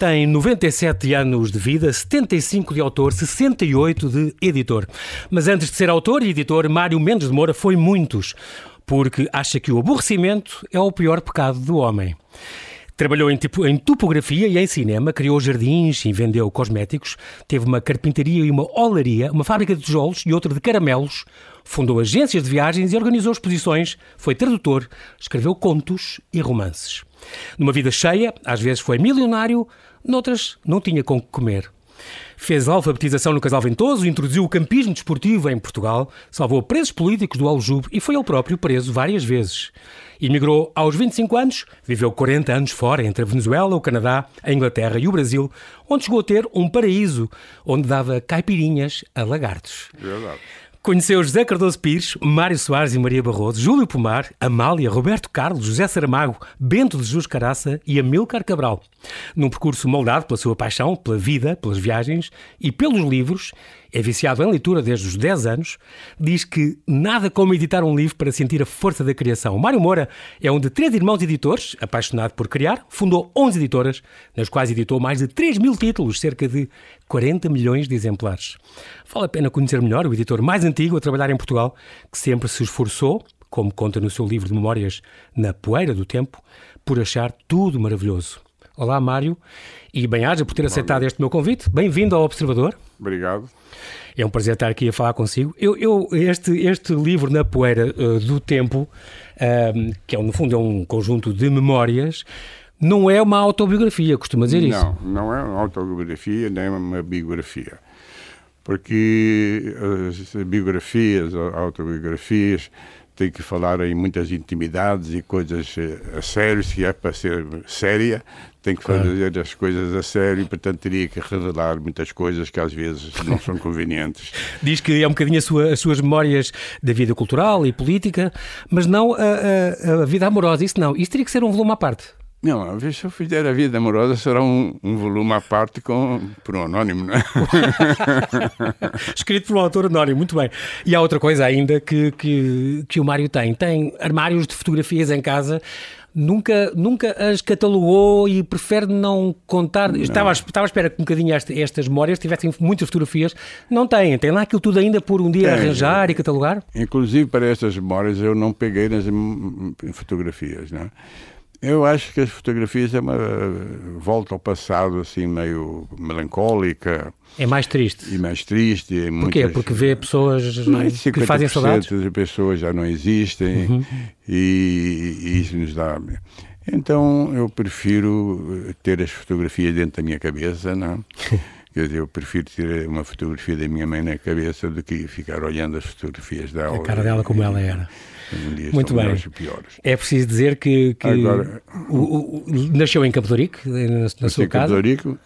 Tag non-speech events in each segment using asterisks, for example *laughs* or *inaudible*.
tem 97 anos de vida, 75 de autor, 68 de editor. Mas antes de ser autor e editor, Mário Mendes de Moura foi muitos, porque acha que o aborrecimento é o pior pecado do homem. Trabalhou em, tipo, em topografia e em cinema, criou jardins e vendeu cosméticos, teve uma carpintaria e uma olaria, uma fábrica de tijolos e outra de caramelos, fundou agências de viagens e organizou exposições, foi tradutor, escreveu contos e romances. Numa vida cheia, às vezes foi milionário, noutras não tinha com que comer. Fez alfabetização no Casal Ventoso, introduziu o campismo desportivo em Portugal, salvou presos políticos do Aljube e foi ele próprio preso várias vezes. Emigrou aos 25 anos, viveu 40 anos fora, entre a Venezuela, o Canadá, a Inglaterra e o Brasil, onde chegou a ter um paraíso, onde dava caipirinhas a lagartos. Verdade. Conheceu José Cardoso Pires, Mário Soares e Maria Barroso, Júlio Pomar, Amália, Roberto Carlos, José Saramago, Bento de Jesus Caraça e Amilcar Cabral. Num percurso moldado pela sua paixão, pela vida, pelas viagens e pelos livros, é viciado em leitura desde os 10 anos, diz que nada como editar um livro para sentir a força da criação. Mário Moura é um de três irmãos editores, apaixonado por criar, fundou 11 editoras, nas quais editou mais de 3 mil títulos, cerca de 40 milhões de exemplares. Vale a pena conhecer melhor o editor mais antigo a trabalhar em Portugal, que sempre se esforçou, como conta no seu livro de memórias Na Poeira do Tempo, por achar tudo maravilhoso. Olá, Mário, e bem-aja por ter aceitado este meu convite. Bem-vindo ao Observador. Obrigado. É um prazer estar aqui a falar consigo. Eu, eu este, este livro na poeira uh, do tempo, uh, que é no fundo é um conjunto de memórias, não é uma autobiografia, costuma dizer não, isso? Não, não é uma autobiografia, nem uma biografia. Porque as biografias, autobiografias, têm que falar em muitas intimidades e coisas eh, a sério, se é para ser séria, tem que fazer claro. as coisas a sério, portanto teria que revelar muitas coisas que às vezes não são convenientes. *laughs* Diz que é um bocadinho sua, as suas memórias da vida cultural e política, mas não a, a, a vida amorosa, isso não. Isso teria que ser um volume à parte. Não, se eu fizer a vida amorosa será um, um volume à parte com, por um anónimo, não é? *laughs* Escrito por um autor anónimo, muito bem. E há outra coisa ainda que, que, que o Mário tem. Tem armários de fotografias em casa nunca, nunca as catalogou e prefere não contar. Não. Estava, estava à espera que um bocadinho estas, estas memórias tivessem muitas fotografias. Não têm, tem lá aquilo tudo ainda por um dia arranjar e catalogar? Inclusive para estas memórias eu não peguei nas fotografias, não é? Eu acho que as fotografias é uma volta ao passado, assim, meio melancólica. É mais triste. E mais triste. E Porquê? Muitas, Porque vê pessoas que fazem saudades? as pessoas já não existem uhum. e, e, isso nos dá... Então eu prefiro ter as fotografias dentro da minha cabeça, não *laughs* Quer dizer, eu prefiro ter uma fotografia da minha mãe na cabeça do que ficar olhando as fotografias dela. A cara dela como ela era. Um Muito bem. É preciso dizer que, que Agora, o, o, nasceu em Campo de Rico, na, na sua casa. Campo de Rico,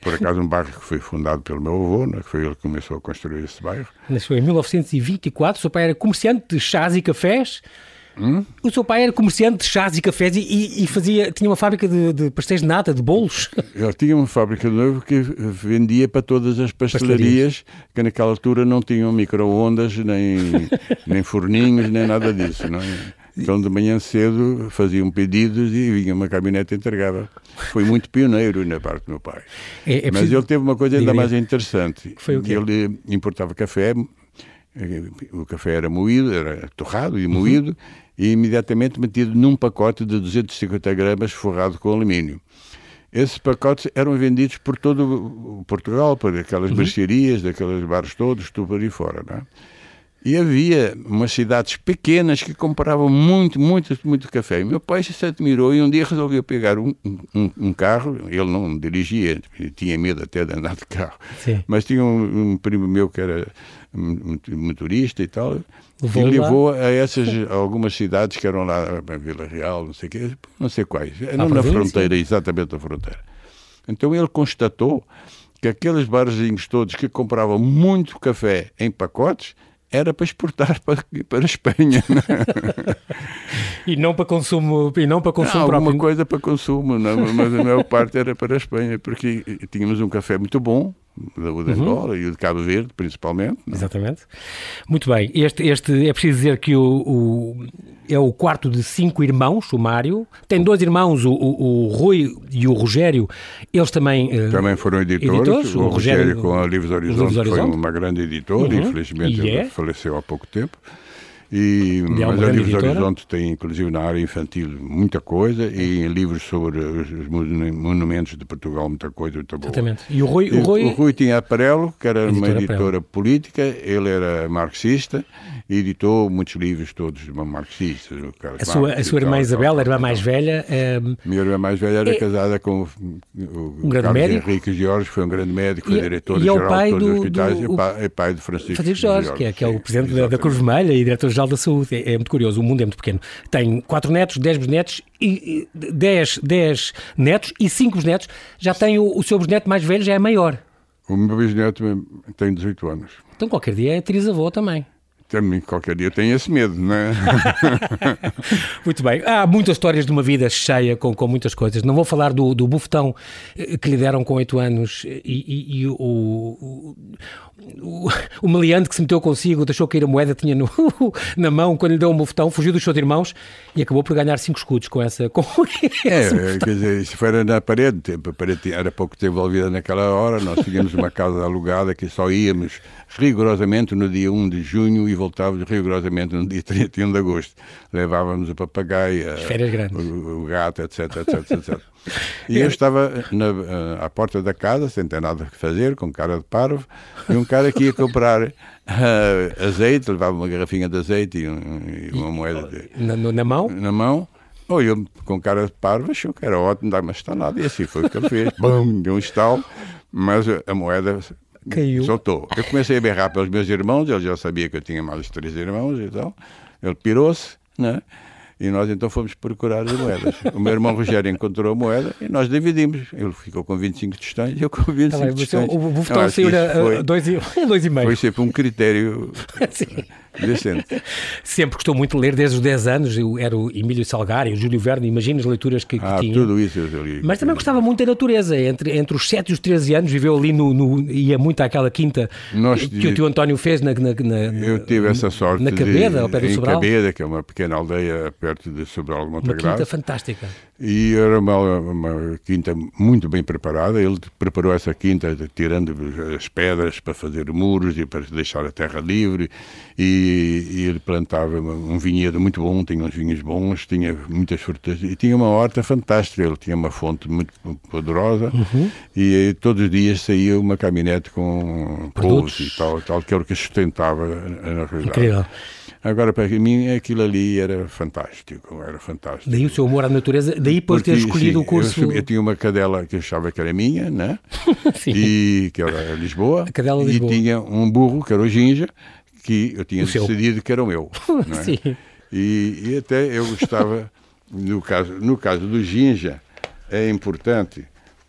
por acaso um bairro que foi fundado pelo meu avô, né, que foi ele que começou a construir esse bairro. Nasceu em 1924, o seu pai era comerciante de chás e cafés Hum? O seu pai era comerciante de chás e cafés e, e fazia, tinha uma fábrica de, de, pastéis de nata, de bolos. *laughs* Ele tinha uma fábrica de novo que vendia para todas as pastelarias, que naquela altura não tinham micro-ondas, nem, *laughs* nem forninhos, nem nada disso. Não é? Então, de manhã cedo, faziam pedidos e vinha uma caminhonete entregada. Foi muito pioneiro na parte do meu pai. É, é Mas ele teve uma coisa ainda mais interessante. Ele importava café, o café era moído, era torrado e moído, uhum e imediatamente metido num pacote de 250 gramas forrado com alumínio. Esses pacotes eram vendidos por todo Portugal, por aquelas uhum. mercearias, daqueles bares todos, tudo por aí fora. Não é? E havia umas cidades pequenas que compravam muito, muito, muito café. E meu pai se admirou e um dia resolveu pegar um, um, um carro. Ele não dirigia, tinha medo até de andar de carro. Sim. Mas tinha um, um, primo meu que era motorista e tal. Levou e levou lá. a essas algumas cidades que eram lá, Vila Real, não sei quê, não sei quais. Não na fronteira, exatamente na fronteira. Então ele constatou que aqueles barzinhos todos que compravam muito café em pacotes era para exportar *laughs* para, para a Espanha. Né? e não para consumo, e não para consumo não, Alguma coisa para consumo, não, mas a maior parte era para a Espanha, porque tínhamos um café muito bom, o de Angola uhum. e o de Cabo Verde, principalmente. Não? É? Exatamente. Muito bem. Este, este é preciso dizer que o, o, é o quarto de cinco irmãos, o Mário. Tem dois irmãos, o, o, o Rui e o Rogério. Eles também. Uh, também foram editores. editores. O, o Rogério, Rogério, com a Livros Horizonte, Livros Horizonte. foi uma grande editora, uhum. infelizmente ele é. faleceu há pouco tempo. E, e mas a Livros Horizonte tem, inclusive, na área infantil, muita coisa, e em livros sobre os monumentos de Portugal, muita coisa, muito boa. Exatamente. E o Rui, o Rui... O Rui tinha Aparelo, que era editora uma editora política, ele era marxista, e editou muitos livros todos marxistas. A sua, a sua irmã Isabel, a irmã mais velha... É... Minha irmã mais velha era é... casada com o, um grande Carlos médico. Henrique Jorge, foi um grande médico, foi diretor-geral é de todos do, os hospitais, do, e pai, é pai de Francisco, Francisco Jorge, Jorge, que é, que é o presidente da, da Cruz Vermelha e diretor Geral da Saúde. É, é, muito curioso, o mundo é muito pequeno. Tem quatro netos, dez bisnetos, e, dez, dez netos e cinco bisnetos. Já tem o, o seu bisneto mais velho, já é maior. O meu bisneto tem 18 anos. Então qualquer dia é trisavô também. Também qualquer dia tenho esse medo, não é? *laughs* Muito bem. Há muitas histórias de uma vida cheia com, com muitas coisas. Não vou falar do, do bufetão eh, que lhe deram com oito anos e, e, e o, o, o, o meliante que se meteu consigo, deixou cair a moeda, tinha no, *laughs* na mão, quando lhe deu um bufetão, fugiu dos seus irmãos e acabou por ganhar cinco escudos com essa. Com *laughs* é, quer dizer, isso foi na parede, a parede era pouco tempo envolvida naquela hora, nós tínhamos uma casa alugada que só íamos rigorosamente no dia 1 de junho e voltávamos rigorosamente no dia *laughs* 31 de agosto. Levávamos o papagaio, o, o, gato, etc, etc, etc. E eu estava na, eh, à porta da casa, sem ter nada a fazer, com cara de parvo, e um cara que ia comprar uh, azeite, levava uma garrafinha de azeite e, um, e uma moeda de, na, na, mão? Na mão. Ou eu, com cara de parvo, achou que era ótimo, dar uma estalada, e assim foi o que ele fez. *laughs* Bum, deu um estalo, mas a moeda Caiu. Soltou. Eu comecei a berrar pelos meus irmãos, ele já sabia que eu tinha mais três irmãos e tal. Ele pirou-se, né? E nós então fomos procurar as moedas. O meu irmão Rogério encontrou a moeda e nós dividimos. Ele ficou com 25 tostões e eu com 25 tá tostões. O bufetão saiu a dois e, *laughs* dois e meio. Foi sempre um critério *laughs* decente. Sempre gostou muito de ler, desde os 10 anos. Eu era o Emílio Salgari, o Júlio Verne, imagina as leituras que, que ah, tinha. tudo isso eu li. Mas também gostava muito da natureza. Entre, entre os 7 e os 13 anos viveu ali no... no ia muito àquela quinta nós, que o tio António fez na, na, na Eu tive essa sorte Na Cabeda, ao pé do Sobral. Cabeda, que é uma pequena aldeia perto de Sobral de Montagrado. Uma quinta fantástica. E era uma, uma quinta muito bem preparada. Ele preparou essa quinta tirando as pedras para fazer muros e para deixar a terra livre. E, e ele plantava um vinhedo muito bom, tinha uns vinhos bons, tinha muitas frutas e tinha uma horta fantástica. Ele tinha uma fonte muito poderosa uhum. e, e todos os dias saía uma caminhonete com produtos e tal, tal, que era o que sustentava na realidade. Incrível. Agora, para mim, aquilo ali era fantástico, era fantástico. Daí o seu amor à natureza, daí por ter escolhido sim, o curso... Eu, eu, tinha uma cadela que achava que era minha, né? *laughs* e que era Lisboa, a cadela Lisboa. e tinha um burro, que era o Ginja, que eu tinha o decidido seu. que era o meu. *laughs* É? Sim. E, e, até eu gostava, no caso, no caso do Ginja, é importante,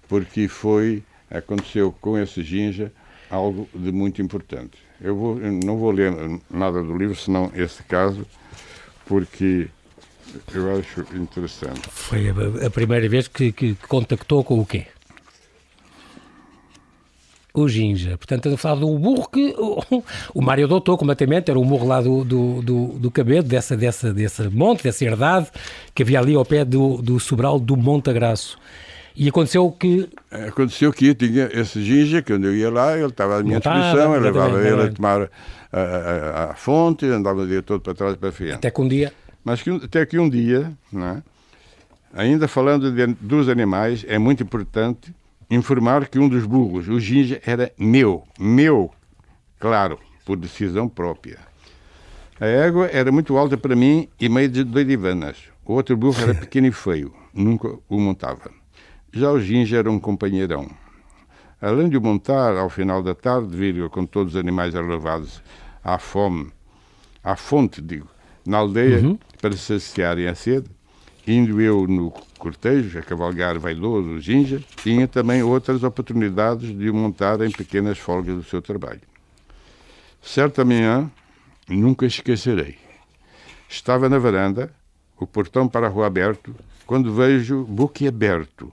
porque foi, aconteceu com esse Ginja algo de muito importante. Eu, vou, eu não vou ler nada do livro, senão esse caso, porque eu acho interessante. Foi a, a primeira vez que, que contactou com o quê? o Ginja. Portanto, estamos a falar do burro que o, *laughs* o Mário adotou completamente, era o burro lá do, do, do, do Cabedo, dessa, dessa, desse monte, dessa herdade, que havia ali ao pé do, do Sobral do Montagraço. E aconteceu que... Aconteceu que tinha esse Ginja, que quando eu ia lá, ele estava à minha disposição, eu levava ele a tomar a, a, a, fonte, andava o dia todo para trás e para frente. Até que um dia... Mas que, até que um dia, né, ainda falando de, dos animais, é muito importante informar que um dos burros, o Ginja, era meu, meu, claro, por decisão própria. A égua era muito alta para mim e meio de dois divanas. O outro burro era *laughs* pequeno e feio, nunca o montava. Já o Ginja era um companheirão. Além de o montar ao final da tarde, vir com todos os animais levados à fome, à fonte, digo, na aldeia, uhum. para saciarem a sede, indo eu no cortejo, a cavalgar vaidoso, o ginja, tinha também outras oportunidades de montar em pequenas folgas do seu trabalho. Certa manhã, nunca esquecerei. Estava na varanda, o portão para a rua aberto, quando vejo, boquiaberto,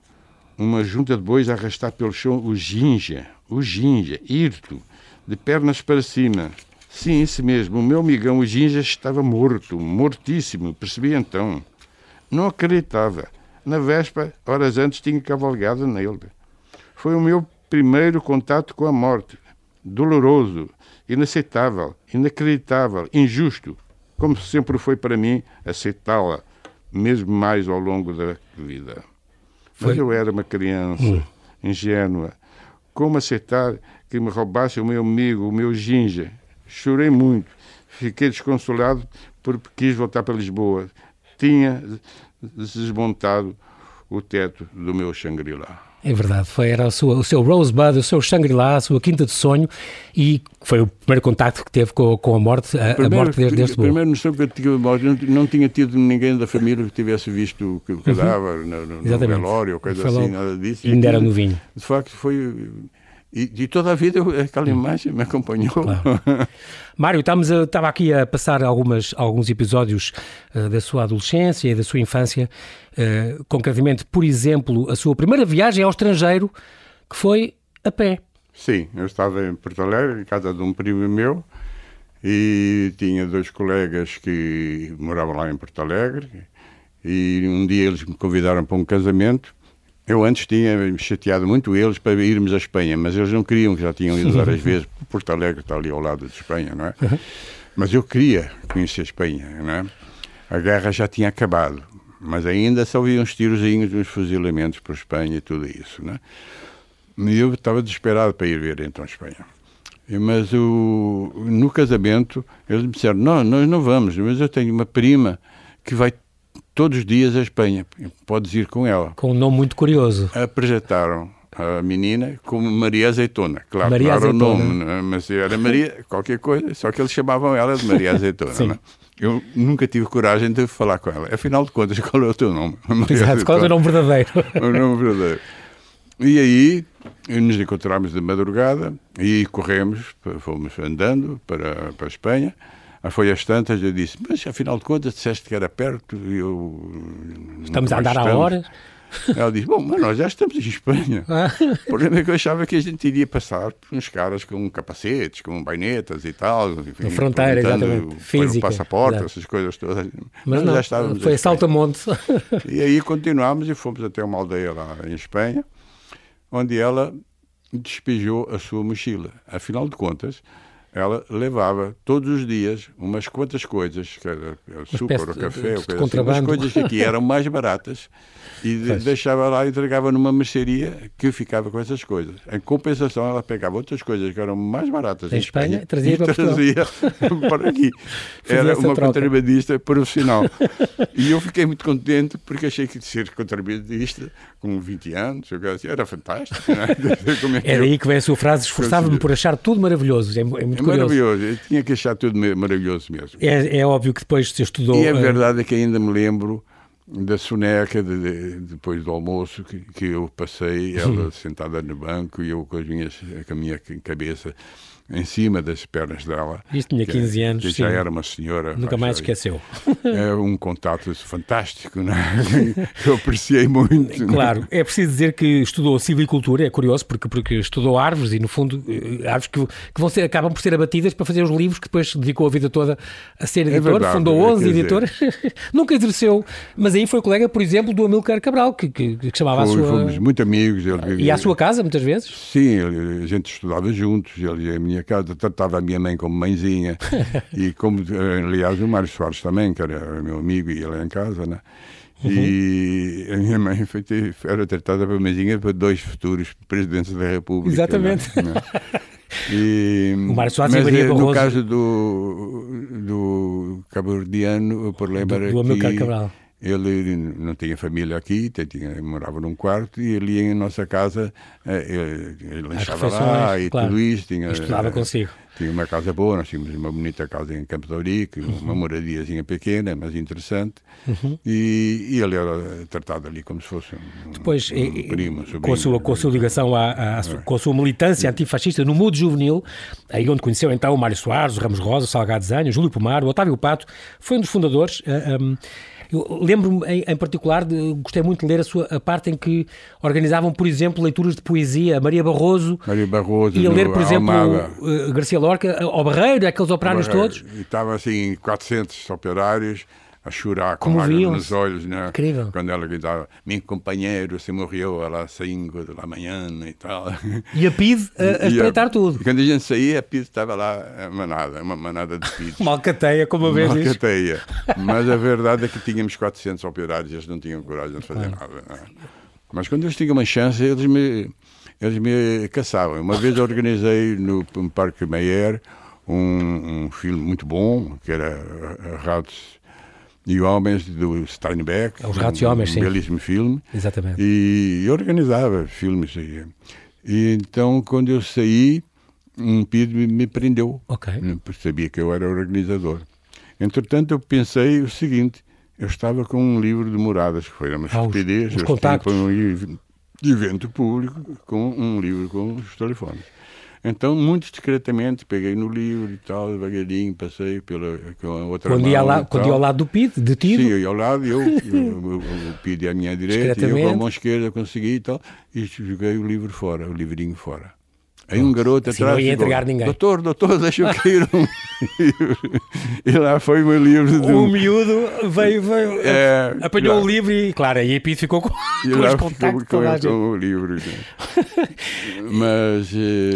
uma junta de bois a arrastar pelo chão o ginja, o Ginja, hirto, de pernas para cima. Sim, isso mesmo, o meu amigão, o Ginja, estava morto, mortíssimo, percebi então. Não acreditava. Na véspera, horas antes, tinha cavalgado nele. Foi o meu primeiro contato com a morte. Doloroso, inaceitável, inacreditável, injusto, como sempre foi para mim aceitá-la, mesmo mais ao longo da vida. Foi. Mas eu era uma criança hum. ingênua. Como aceitar que me roubasse o meu amigo, o meu ginja? Chorei muito. Fiquei desconsolado porque quis voltar para Lisboa. Tinha desmontado o teto do meu Shangri-La. É verdade, foi, era o seu, o seu Rosebud, o seu Shangri-La, a sua quinta de sonho e foi o primeiro contacto que teve com, com a morte, a, primeiro, a morte deste A primeira noção que eu tinha morte, não, não tinha tido ninguém da família que tivesse visto o cadáver uhum. no, no, no velório ou coisa assim, nada disso. Ainda era novinho. De facto, foi e de toda a vida aquela imagem me acompanhou. Claro. *laughs* Mário, estamos a, estava aqui a passar algumas, alguns episódios uh, da sua adolescência e da sua infância. Uh, concretamente, por exemplo, a sua primeira viagem ao estrangeiro, que foi a pé. Sim, eu estava em Porto Alegre, em casa de um primo meu, e tinha dois colegas que moravam lá em Porto Alegre, e um dia eles me convidaram para um casamento, eu antes tinha chateado muito eles para irmos à Espanha, mas eles não queriam, já tinham ido várias *laughs* vezes. Porto Alegre está ali ao lado de Espanha, não é? Uhum. Mas eu queria conhecer a Espanha, não é? A guerra já tinha acabado, mas ainda só havia uns tirozinhos, uns fuzilamentos para a Espanha e tudo isso, não é? E eu estava desesperado para ir ver então a Espanha. Mas o, no casamento, eles me disseram: Não, nós não vamos, mas eu tenho uma prima que vai todos os dias a Espanha. Podes ir com ela. Com um nome muito curioso. Apresentaram a menina como Maria Azeitona. Claro, Maria não era Azeitona. o nome, é? mas era Maria qualquer coisa, só que eles chamavam ela de Maria Azeitona. Sim. É? Eu nunca tive coragem de falar com ela. Afinal de contas, *laughs* qual é o teu nome? Exato, qual é o nome verdadeiro? *laughs* o nome verdadeiro. E aí nos encontramos de madrugada e corremos, fomos andando para, para a Espanha foi às tantas, eu disse, mas afinal de contas disseste que era perto e eu... Estamos a andar a horas? Ela disse, bom, mas nós já estamos em Espanha. Ah. O problema é que eu achava que a gente iria passar por uns caras com capacetes, com bainetas e tal. Enfim, fronteira, exatamente. Física. passaporte, exato. essas coisas todas. Mas, mas não, já estávamos foi saltamonte. *laughs* E aí continuámos e fomos até uma aldeia lá em Espanha, onde ela despejou a sua mochila. Afinal de contas, ela levava todos os dias umas quantas coisas, que era açúcar, ou café, de, de coisa assim, coisas que aqui eram mais baratas e de, deixava lá e entregava numa mercearia que ficava com essas coisas. Em compensação, ela pegava outras coisas que eram mais baratas em, em Espanha, Espanha trazia, e para, trazia *laughs* para aqui. Era uma troca. contrabandista profissional. e eu fiquei muito contente porque achei que ser contrabandista com 20 anos, era fantástico. É? *laughs* é daí que vem a sua frase, esforçava-me por achar tudo maravilhoso. É, é muito é maravilhoso, eu tinha que achar tudo maravilhoso mesmo. É, é óbvio que depois você estudou... E a eh, verdade é que ainda me lembro da soneca de, de, depois do almoço que, que eu passei, *laughs* ela sentada no banco e eu com, as minhas, com a minha cabeça em cima das pernas dela. Isto tinha 15 anos. Que já era uma senhora. Nunca mais esqueceu. É um contato fantástico, não é? *laughs* Eu apreciei muito. Claro, é preciso dizer que estudou civicultura, é curioso, porque, porque estudou árvores e, no fundo, eh, árvores que, que vão ser, acabam por ser abatidas para fazer os livros que depois dedicou a vida toda a ser é editor, é verdade, fundou 11 editores. *laughs* Nunca exerceu, mas aí foi colega, por exemplo, do Amilcar Cabral, que, que, que chamava a sua. Fomos muito amigos. Ele... E à sua casa, muitas vezes? Sim, a gente estudava juntos, ele e a minha minha casa, tratava a minha mãe como mãezinha, *laughs* e como, aliás, o Mário Soares também, que era meu amigo e ele em casa, né? Uhum. E a minha mãe foi, era tratada por mãezinha para dois futuros presidentes da República. Né? Exatamente. Né? E, *laughs* o Mário Soares mas, e eh. No caso do, do cabo-verdiano, o problema do, do era que... Cabral ele não tinha família aqui, tinha, morava num quarto e ele ia em nossa casa, eh, ele, ele lanchava lá e claro. tudo isso. Tinha, Estudava consigo. Tinha uma casa boa, nós tínhamos uma bonita casa em Campo de Ourique, uhum. uma moradiazinha pequena, mas interessante, uhum. e, e, ele era tratado ali como se fosse um, Depois, um, primo, um com, a sua, com a sua ligação, à, à, à é. com a sua militância antifascista no mundo juvenil, aí onde conheceu então o Mário Soares, o Ramos Rosa, o Salgado Zanho, o Júlio Pomar, o Otávio Pato, foi um dos fundadores. Uh, um, lembro-me em, em, particular, de, gostei muito de ler a, sua, a parte em que organizavam, por exemplo, leituras de poesia. Maria Barroso. Maria Barroso. Ia ler, por exemplo, uh, Garcia Lorca, ao Barreiro, aqueles operários Barreiro. todos. E estava assim, 400 operários a chorar com lágrimas nos olhos, né? Incrível. Quando ela gritava, meu companheiro se morreu às 5 da manhã e tal. E a PID *laughs* a, a espreitar tudo. E quando a gente saía, a PID estava lá, manada, uma manada de PID. *laughs* Malcateia, como a vez Malcateia. *laughs* Mas a verdade é que tínhamos 400 operários, eles não tinham coragem de fazer nada. Né? Mas quando eles tinham uma chance, eles me, eles me caçavam. Uma vez organizei no, no Parque Meyer um, um filme muito bom, que era Ratos e Homens do Steinbeck. Os Ratos um, e Homens, um sim. belíssimo filme. Exatamente. E, e organizava filmes. E, e, então, quando eu saí, um PID me, prendeu. Ok. Sabia que eu era organizador. Entretanto, eu pensei o seguinte: eu estava com um livro de moradas, que foi uma ah, estupidez. Os, os contactos. um evento público com um livro com os telefones. Então, muito discretamente, peguei no livro e tal, devagarinho, passei pela outra quando. Ia lá, quando ia ao lado do PID, detido? Sim, eu ia ao lado, eu, o, o PID à minha direita, e eu com a mão esquerda consegui e tal, e joguei o livro fora, o livrinho fora. Aí um garoto assim atrás. Não ia entregar ninguém. Doutor, doutor, *laughs* deixa eu cair um livro. *laughs* E lá foi o meu livro. De... O miúdo veio, veio *laughs* é, apanhou lá. o livro e, claro, aí a Pito ficou com, e com lá os contactos ficou com, com o livro. Mas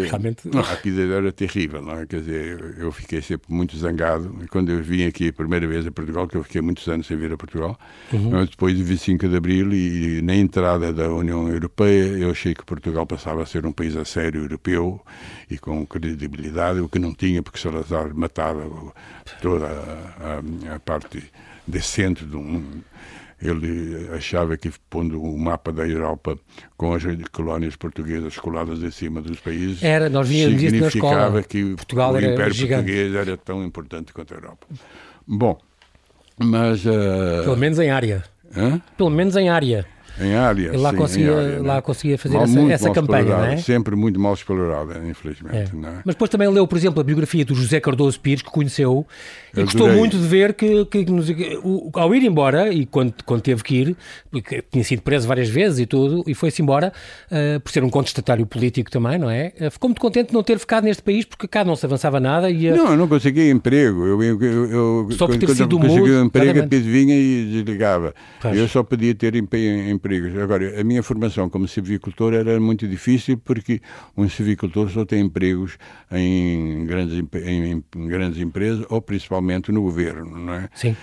Realmente... não, a Pito era terrível, não é? Quer dizer, eu fiquei sempre muito zangado. Quando eu vim aqui a primeira vez a Portugal, que eu fiquei muitos anos sem vir a Portugal, uhum. depois de 25 de Abril e na entrada da União Europeia, eu achei que Portugal passava a ser um país a sério europeu e com credibilidade, o que não tinha, porque Salazar matava toda a, a, a parte decente de um. Ele achava que, pondo o mapa da Europa com as colónias portuguesas coladas em cima dos países, era, nós significava que Portugal o era Império gigante. Português era tão importante quanto a Europa. Bom, mas... Uh... Pelo menos em área. Hã? Pelo menos em área. Em área, Ele lá sim, conseguia, área, lá né? conseguia fazer mal, essa, essa campanha, não é? Sempre muito mal explorada, infelizmente. É. É? Mas depois também leu, por exemplo, a biografia do José Cardoso Pires, que conheceu, e gostou muito de ver que, que, que o- ao ir embora, e quando, quando teve que ir, porque tinha sido preso várias vezes e tudo, e foi-se embora, ah, por ser um contestatário político também, não é? Ah, ficou muito contente de não ter ficado neste país, porque cá não se avançava nada e a- Não, eu não consegui emprego. Eu, eu, eu, Só por ter quando sido consegui mudo, um emprego, a vinha e desligava. Pois. Eu só podia ter empe- empregos. Agora, a minha formação como civicultor era muito difícil porque um civicultor só tem empregos em grandes, em, em grandes empresas ou principalmente no governo, não é? Sim.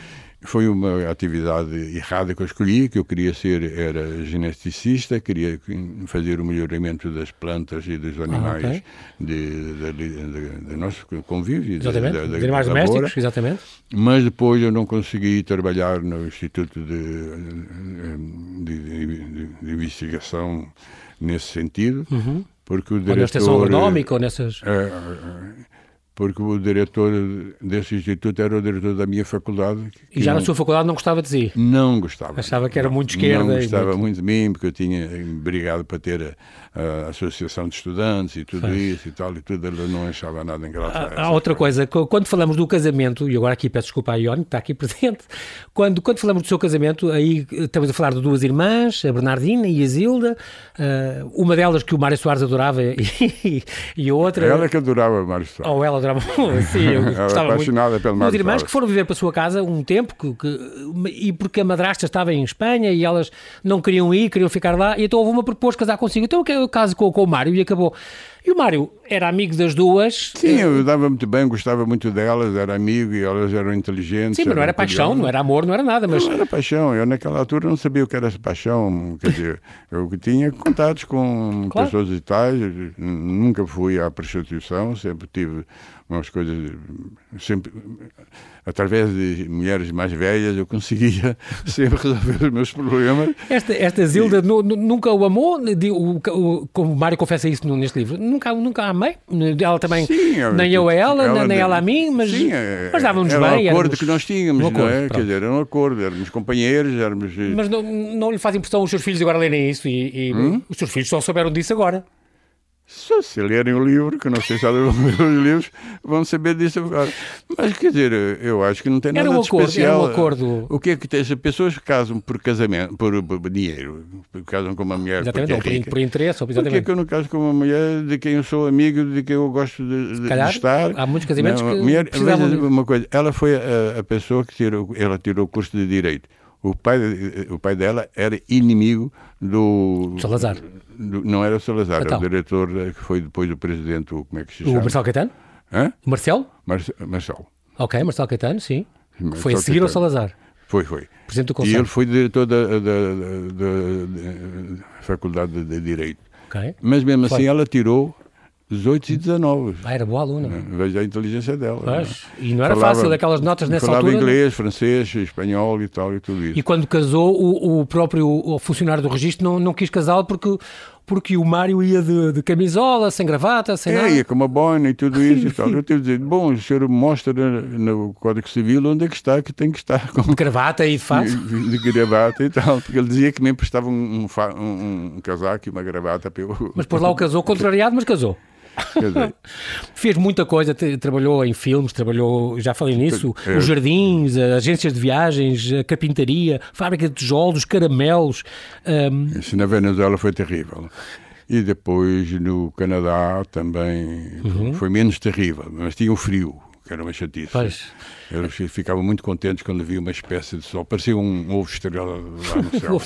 Foi uma atividade errada que eu escolhi, que eu queria ser, era geneticista, queria fazer o melhoramento das plantas e dos animais ok. de, de, de, de nosso convívio. de- Exatamente. da- da- Os animais domésticos, exatamente. Mas depois eu não consegui trabalhar no Instituto de, de, de- de- de Investigação nesse sentido, porque o Ou na diretor... extensão agronómica, ou nessas... É, é, porque o diretor desse instituto era o diretor da minha faculdade. E já não, na sua faculdade não gostava de si. Não gostava. Achava que era muito esquerda Não gostava muito- muito... de mim, porque eu tinha brigado para ter a, a associação de estudantes e tudo isso e tal, e tudo. Ele não achava nada engraçado. Há, há outra coisa, co- quando falamos do casamento, e agora aqui peço desculpa à Ione, que está aqui *laughs* presente, quando, quando falamos do seu casamento, aí estamos a falar de duas irmãs, a Bernardina e a Zilda, eh, uma delas que o Mário Soares adorava *laughs* e, e a outra... Ela que adorava Mário Soares. Ou ela adorava, *laughs* sim, eu gostava apaixonada muito. pelo Duas Mário irmãs que foram viver para a sua casa um tempo, que, que- e porque a madrasta estava em Espanha e elas não queriam ir, queriam ficar lá, e então houve uma propôs casar consigo. Então eu caso com, com o Mário e acabou. E o Mário era amigo das duas, Sim, eu dava muito bem, gostava muito delas, era amigo e elas eram inteligentes. Sim, mas não era paixão, não era amor, não era nada, mas Não era paixão, eu naquela altura não sabia o que era paixão, quer dizer, eu tinha contatos com Claro. pessoas e tais, nunca fui à prostituição, sempre tive umas coisas, sempre, através de mulheres mais velhas, eu conseguia *laughs* sempre resolver os meus problemas. esta, esta Zilda nu- nunca o amou, o- como o Mário confessa isso neste livro, nunca, nunca a amei, ela também, Sim, eu- nem eu a ela, nem ela a mim, mas, Sim, é- mas dávamos era bem. um acordo éramos- que nós tínhamos, um não acordo, é? pronto. Quer dizer, era um acordo, éramos companheiros, éramos... eh, Mas não, não lhe faz impressão os seus filhos agora lerem isso e, e Hum? os seus filhos só souberam disso agora. Só se lerem o livro, que não sei se já leram os livros, vão saber disso agora. Mas quer dizer, eu acho que não tem nada um de acordo, especial. Era um acordo. O que é que tem? As pessoas casam por casamento, por, por dinheiro, casam com uma mulher Exatamente, porque é por, rica. por interesse, Por que é que eu não caso com uma mulher de quem eu sou amigo, de quem eu gosto de, de- de calhar, estar? há muitos casamentos Não, que mulher, precisavam uma coisa, ela foi a, a pessoa que tirou, ela tirou o curso de Direito. O pai, o pai dela era inimigo do... Salazar. Não era o Salazar, Então. era o diretor eh, que foi depois o presidente, o- como é que se O chama? Marcelo Caetano? Hã? O Marcelo? Marce- Marcelo. Ok, Marcelo Caetano, sim. Marcelo foi a seguir ao Caetano. Salazar, Foi, foi. presidente do E Conselho. ele foi diretor da, da- da- da- da Faculdade de- de Direito. Ok. Mas mesmo Foi. assim ela tirou 18 e 19. Ah, era boa aluna. Veja a inteligência dela. Pois. E não era Falava- fácil aquelas notas nessa falava altura. inglês, francês, espanhol e tal e tudo isso. E quando casou, o, o próprio o funcionário do registro não, não quis casá-lo porque, porque o Mário ia de, de camisola, sem gravata, sem nada. É, ia com uma boina e tudo *laughs* isso e tal. Eu tive de dizer, bom, o senhor mostra no Código Civil onde é que está, que tem que estar com De gravata e de fato. *laughs* de, de gravata e tal. Porque ele dizia que me emprestava um, um, um- um casaco e uma gravata para eu... Mas depois lá o casou, *laughs* contrariado, mas casou. *laughs* Fez muita coisa, trabalhou em filmes, trabalhou, já falei nisso, É. os jardins, as agências de viagens, a carpintaria, fábrica de tijolos, caramelos. hum, Isso na Venezuela foi terrível. E depois no Canadá também Uhum. foi menos terrível, mas tinha o frio, que era uma chatice. pois, Eles ficavam muito contentes quando via uma espécie de sol. Parecia um ovo estrela lá no *laughs* céu.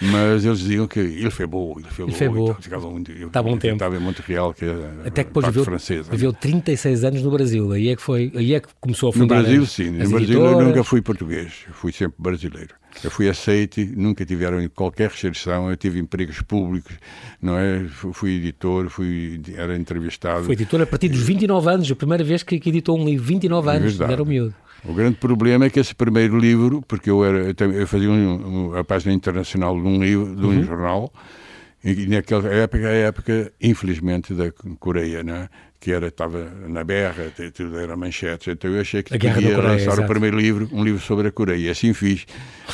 Mas eles diziam que ele foi bom, ele foi bom. foi e bom. Ficavam muito, eu, Está bom tempo. Estava em Montreal, que Até que depois viveu, francesa. viveu 36 anos no Brasil. Aí é que, foi, aí é que começou a No fundar Brasil, as- sim. as No Brasil eu nunca fui português. Eu fui sempre brasileiro. Eu fui aceite, nunca tiveram qualquer restrição. Eu tive empregos públicos, não é? Fui, editor, fui, era entrevistado. Foi editor a partir dos 29 anos, a primeira vez que, que editou um livro, 29 É anos, verdade. era o miúdo. O grande problema é que esse primeiro livro, porque eu, era, eu fazia um- um- a página internacional de um livro, de um Uhum. jornal, e, e naquela época, a época, infelizmente, da Coreia, né? Que era, estava na berra, tudo era manchetes, então eu achei que A Coreia, lançar exato. o primeiro livro, um livro sobre a Coreia, e assim fiz,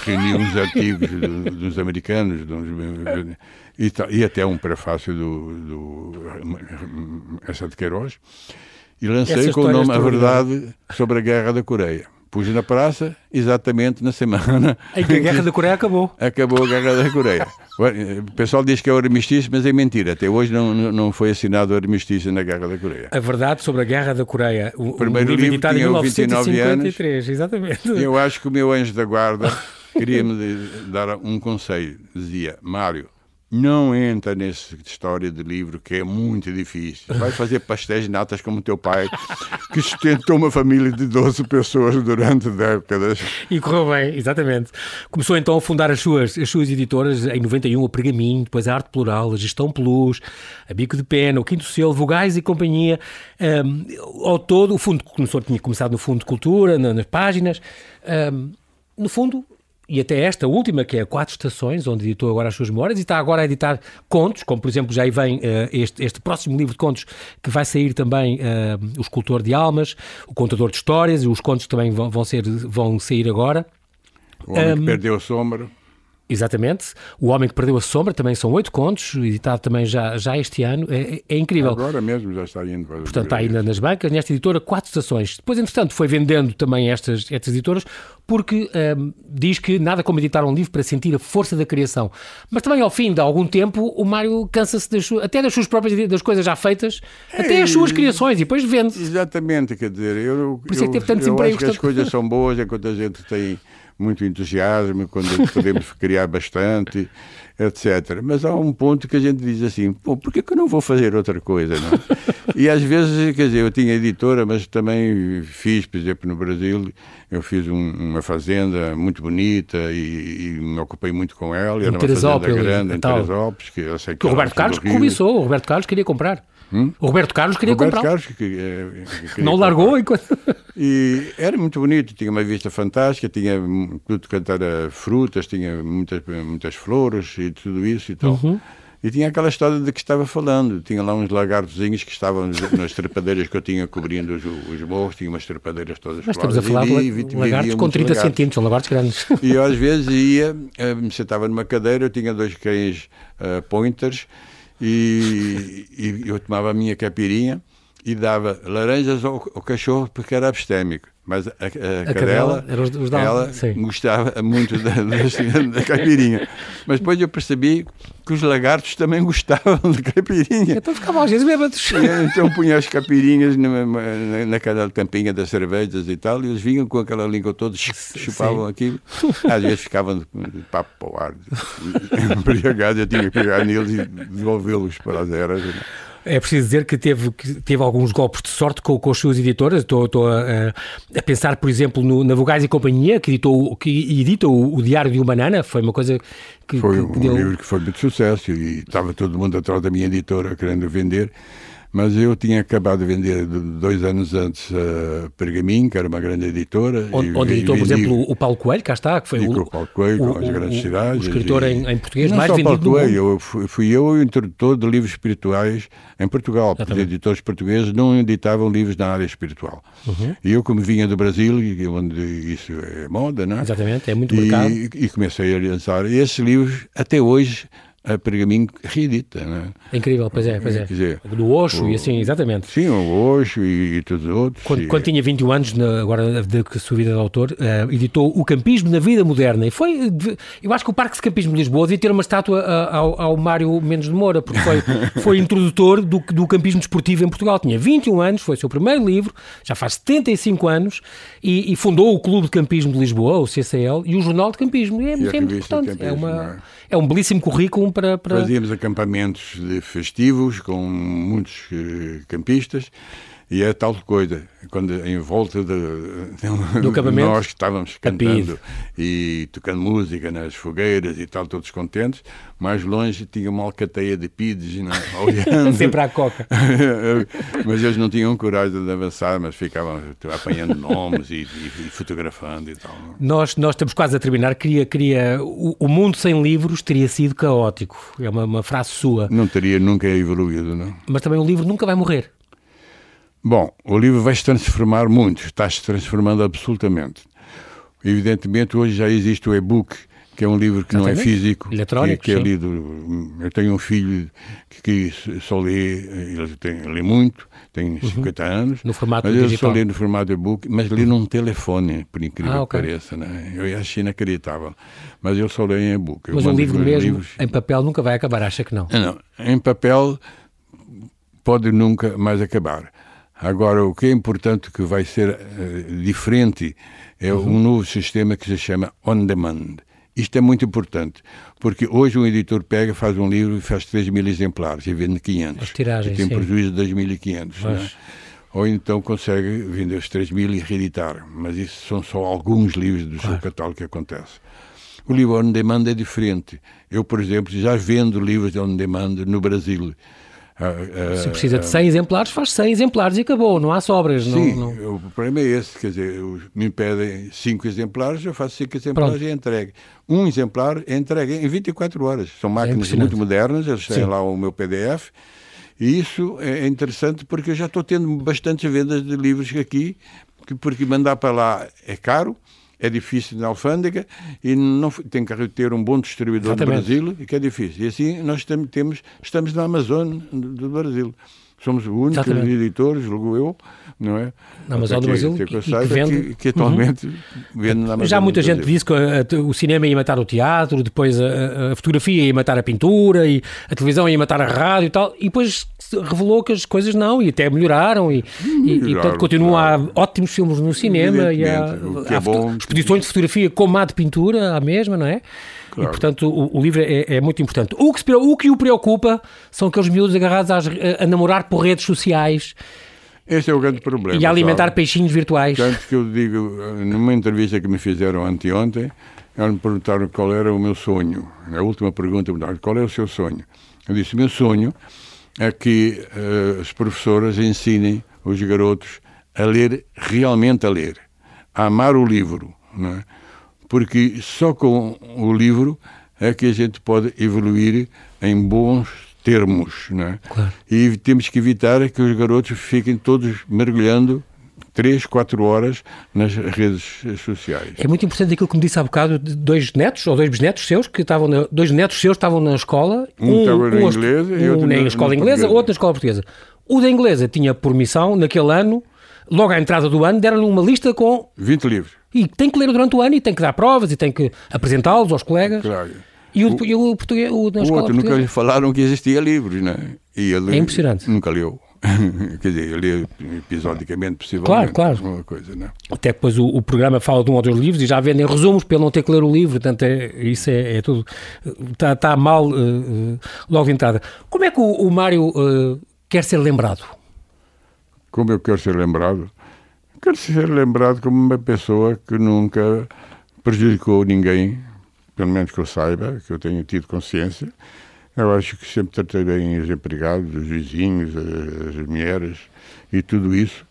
reuni uns artigos do- dos americanos, dos- e, e até um prefácio do, do essa de Queiroz, e lancei com o é nome A. Verdade sobre a Guerra da Coreia. Pus na praça, exatamente na semana Em que a Guerra da Coreia acabou. acabou a Guerra da Coreia. O pessoal diz que é o armistício, mas é mentira. Até hoje não, não- foi assinado o armistício na Guerra da Coreia. A verdade sobre a Guerra da Coreia. O, Primeiro um livro livro tinha 29 1953, exatamente. Eu acho que o meu anjo da guarda *laughs* queria-me dar um conselho. Dizia, Mário, não entra nessa história de livro que é muito difícil. Vai fazer pastéis de natas como teu pai, que sustentou uma família de 12 pessoas durante décadas. E correu bem, exatamente. Começou então a fundar as suas, as suas editoras em 91, a Pergaminho, depois a Arte Plural, a Gestão Plus, a Bico de Pena, o Quinto Selo, Vogais e Companhia. Ahm, ao todo, o fundo começou, tinha começado no Fundo de Cultura, na- nas páginas. Ahm, no fundo, e até esta última, que é Quatro Estações, onde editou agora as suas memórias, e está agora a editar contos, como por exemplo já aí vem eh, este, este próximo livro de contos que vai sair também, eh, O Escultor de Almas, O Contador de Histórias, e os contos também vão, vão, ser, vão sair agora. O homem Um, que perdeu a sombra. Exatamente. O Homem que Perdeu a Sombra também são oito contos, editado também já, já este ano. É, é incrível. Agora mesmo já está indo para as Portanto, está na- nas bancas, nesta editora, quatro estações. Depois, entretanto, foi vendendo também estas, estas editoras, porque hum, diz que nada como editar um livro para sentir a força da criação. Mas também, ao fim de algum tempo, o Mário cansa-se até das suas próprias das coisas já feitas, até as suas criações, e depois vende. Exatamente, quer dizer, eu, Por isso é que teve tantos eu empregos, acho que as tanto- coisas *laughs* são boas enquanto a gente tem muito entusiasmo, quando podemos *laughs* criar bastante, etc. Mas há um ponto que a gente diz assim, pô, por que que eu não vou fazer outra coisa, não? *laughs* E às vezes, quer dizer, eu tinha editora, mas também fiz, por exemplo, no Brasil, eu fiz um- uma fazenda muito bonita e, e me ocupei muito com ela, e era uma fazenda grande em. Teresópolis, que eu sei Que o era Roberto Carlos cobiçou, o Roberto Carlos queria comprar. O Roberto Carlos queria Roberto comprar. Carlos, que, que, que queria *laughs* Não comprar. largou enquanto. *laughs* E era muito bonito, tinha uma vista fantástica, tinha hum, tudo era frutas, tinha muitas, muitas flores e tudo isso e tal. Uhum. E tinha aquela história de que estava falando. Tinha lá uns lagartozinhos que estavam nas- trepadeiras que eu tinha cobrindo os, os morros, tinha umas trepadeiras todas Nós estamos a falar de lagartos com muitos 30 lagartos. centímetros, são lagartos grandes. E eu às vezes ia, eh, me sentava numa cadeira, eu tinha dois cães eh, pointers, e, e eu tomava a minha capirinha e dava laranjas ao, ao cachorro porque era abstémico. Mas a, a, a cadela, cadela os, os ela sim. gostava muito da, da, da, caipirinha. Mas depois eu percebi que os lagartos também gostavam de caipirinha. Então ficavam às vezes bêbados. Então punha as caipirinhas na, na, naquela tampinha das cervejas e tal, e eles vinham com aquela língua toda, chupavam sim. aquilo. Às vezes ficavam de, de papo para o ar, embriagados, eu tinha que pegar neles e devolvê-los para as eras. É preciso dizer que teve, que teve alguns golpes de sorte com, com as suas editoras. Estou, estou a, a, pensar, por exemplo, no, na Vogais e Companhia, que, editou, que edita o, o Diário de uma Banana. Foi uma coisa que. Foi que, um deu... livro que foi muito sucesso e estava todo mundo atrás da minha editora querendo vender. Mas eu tinha acabado de vender dois anos antes a Pergamin, que era uma grande editora. Onde, e, onde editou, por exemplo, o Paulo Coelho, cá está, que foi o, o Paulo Coelho, o, com as grandes cidades. O escritor e, em, em, português não mais só vendido Paulo Coelho, eu fui, fui, eu o introdutor de livros espirituais em Portugal, porque os editores portugueses não editavam livros na área espiritual. Uhum. E eu, como vinha do Brasil, onde isso é moda, não é? Exatamente, é muito mercado. E, e comecei a lançar. E esses livros, até hoje, a Pergaminho reedita. Né? É incrível, pois é, pois é. Dizer, do Osho o, e assim, exatamente. Sim, o Osho e, e todos os outros. Quando, e... quando tinha 21 anos, na, agora da sua vida de autor, uh, editou O Campismo na Vida Moderna. E foi, eu acho que o Parque de Campismo de Lisboa devia ter uma estátua uh, ao, ao Mário Mendes de Moura, porque foi, *laughs* foi introdutor do, do campismo desportivo em Portugal. Tinha 21 anos, foi o seu primeiro livro, já faz 75 anos, e, e fundou o Clube de Campismo de Lisboa, o CCL, e o Jornal de Campismo. E é, e é muito importante. Campismo, é uma. É? é um belíssimo currículo para, para... Fazíamos acampamentos festivos com muitos uh, campistas e é tal coisa, quando em volta de, Do de nós que estávamos cantando e tocando música nas fogueiras e tal, todos contentes, mais longe tinha uma alcateia de pides não, *laughs* olhando. Sempre à coca. *laughs* mas eles não tinham coragem de avançar, mas ficavam apanhando nomes e, e, e, fotografando e tal. Nós, nós estamos quase a terminar. Queria, queria, o, o mundo sem livros teria sido caótico. É uma, uma frase sua. Não teria nunca evoluído, não. Mas também o livro nunca vai morrer. Bom, o livro vai se transformar muito, está se transformando absolutamente. Evidentemente, hoje já existe o e-book, que é um livro que não é físico, Eletrónico, que, que é lido. Eu tenho um filho que, que só lê, ele tem, lê muito, tem uhum. 50 anos, no formato mas digital. ele só lê no formato e-book, mas lê num telefone, por incrível ah, okay. que pareça. Né? Eu acho inacreditável. Mas eu só leio em e-book. Mas um livro mesmo, livros... em papel, nunca vai acabar, acha que não? Não, em papel pode nunca mais acabar. Agora, o que é importante que vai ser uh, diferente é uhum. um novo sistema que se chama on demand. Isto é muito importante, porque hoje um editor pega, faz um livro e faz 3 mil exemplares e vende 500. As tiragens, tem sim. prejuízo de 2.500. Né? Ou então consegue vender os 3 mil e reeditar. Mas isso são só alguns livros do claro. seu catálogo que acontece. O livro on demand é diferente. Eu, por exemplo, já vendo livros de on demand no Brasil. Uh, Se precisa de 100 exemplares, faz 100 exemplares e acabou, não há sobras. Sim, não, não... o problema é esse, quer dizer, me pedem 5 exemplares, eu faço 5 exemplares Pronto. e entregue. Um exemplar é entregue em 24 horas. São é máquinas é muito modernas, eles têm Sim. lá o meu PDF, e isso é interessante porque eu já estou tendo bastantes vendas de livros aqui, porque mandar para lá é caro, é difícil na alfândega e não tem que ter um bom distribuidor Exatamente. do Brasil, e que é difícil. E assim nós temos, estamos na Amazônia do Brasil. Somos os únicos Exatamente. editores, julgo eu, não é? Na Amazônia do Brasil, que, que, que, vende... que, que atualmente uhum. vende na Amazônia Já muita gente disse que a, o cinema ia matar o teatro, depois a, a, fotografia ia matar a pintura, e a televisão ia matar a rádio e tal, e depois revelou que as coisas não, e até melhoraram, e, melhoraram, e, portanto continuam claro. a ótimos filmes no cinema, e há, é bom, exposições de fotografia como a de pintura, a mesma, não é? Claro. E, portanto, o, o livro é, é, muito importante. O que, se, o que o preocupa são aqueles miúdos agarrados às, a, a namorar por redes sociais. Esse é o grande problema. E a alimentar sabe? peixinhos virtuais. Tanto que eu digo, numa entrevista que me fizeram anteontem, eles me perguntaram qual era o meu sonho. A última pergunta, me qual é o seu sonho? Eu disse, o meu sonho é que uh, as professoras ensinem os garotos a ler, realmente a ler, a amar o livro, não é? Porque só com o livro é que a gente pode evoluir em bons termos, né? Claro. E temos que evitar que os garotos fiquem todos mergulhando três, quatro horas nas redes sociais. É muito importante aquilo que me disse há bocado, dois netos ou dois bisnetos seus que estavam na, dois netos seus estavam na escola, Um estava na um, inglesa e um outro na na- escola inglesa, portuguesa. outro na escola portuguesa. O da inglesa tinha por missão naquele ano, logo à entrada do ano, deram-lhe uma lista com 20 livros, e tem que ler durante o ano e tem que dar provas e tem que apresentá-los aos colegas. claro. E o, e o português, o da O escola outro nunca portuguesa? lhe falaram que existia livros, né? E ele É impressionante. Nunca leu. *laughs* Quer dizer, eu li episodicamente, possivelmente. Claro, claro. Coisa, né? Até depois o, o programa fala de um ou dois livros e já vendem resumos para ele não ter que ler o livro, portanto é, isso é, é tudo, está, está mal eh, logo de entrada. Como é que o, o Mário eh, quer ser lembrado? Como eu quero ser lembrado? Quero ser lembrado como uma pessoa que nunca prejudicou ninguém, pelo menos que eu saiba, que eu tenha tido consciência. Eu acho que sempre tratei bem os empregados, os vizinhos, as mulheres e tudo isso.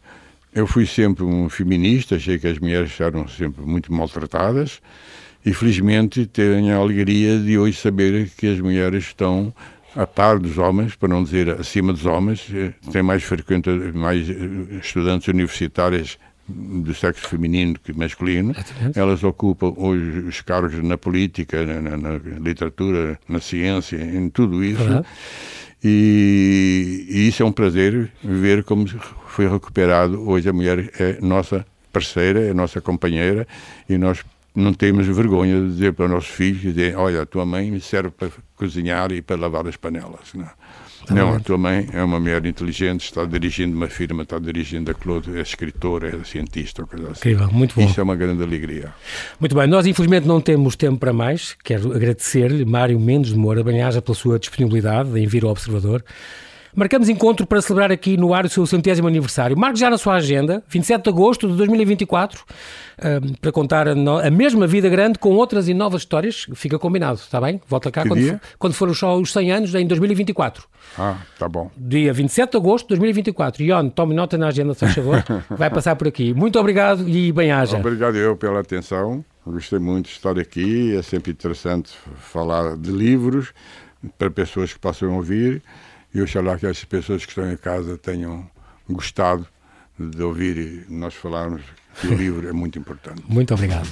Eu fui sempre um feminista, achei que as mulheres eram sempre muito maltratadas e felizmente tenho a alegria de hoje saber que as mulheres estão a par dos homens, para não dizer acima dos homens, eh, tem mais frequenta, mais eh, estudantes universitárias do sexo feminino que masculino. Elas ocupam hoje os cargos na política, na, na- literatura, na ciência, em tudo isso. Verdade. E, e isso é um prazer ver como foi recuperado. Hoje a mulher é nossa parceira, é nossa companheira e nós não temos vergonha de dizer para os nossos filhos, dizer, olha, a tua mãe me serve para cozinhar e para lavar as panelas. Não, não a tua mãe é uma mulher inteligente, está dirigindo uma firma, está dirigindo a Claude, é escritora, é cientista, coisa assim. Incrível, muito bom. Isso é uma grande alegria. Muito bem, nós infelizmente não temos tempo para mais. Quero agradecer-lhe, Mário Mendes de Moura, bem-aja pela sua disponibilidade em vir ao Observador. Marcamos encontro para celebrar aqui no ar o seu centésimo aniversário. Marque já na sua agenda, 27 de agosto de 2024, ahm, para contar a, no- a mesma vida grande com outras e novas histórias. Fica combinado, está bem? Volta cá quando, for, quando for os, só os 100 anos, em 2024. Ah, tá bom. Dia 27 de agosto de 2024. Ion, tome nota na agenda, se favor. *laughs* Vai passar por aqui. Muito obrigado e bem-aja. Obrigado eu pela atenção. Gostei muito de estar aqui. É sempre interessante falar de livros para pessoas que possam ouvir. E oxalá que as pessoas que estão em casa tenham gostado de ouvir nós falarmos que o livro é muito importante. Muito obrigado.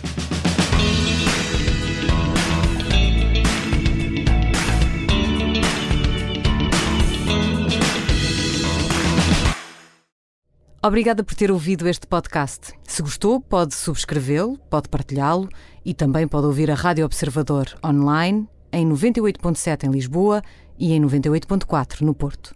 Obrigada por ter ouvido este podcast. Se gostou, pode subscrevê-lo, pode partilhá-lo e também pode ouvir a Rádio Observador online em 98.7 em Lisboa e em 98.4 no Porto.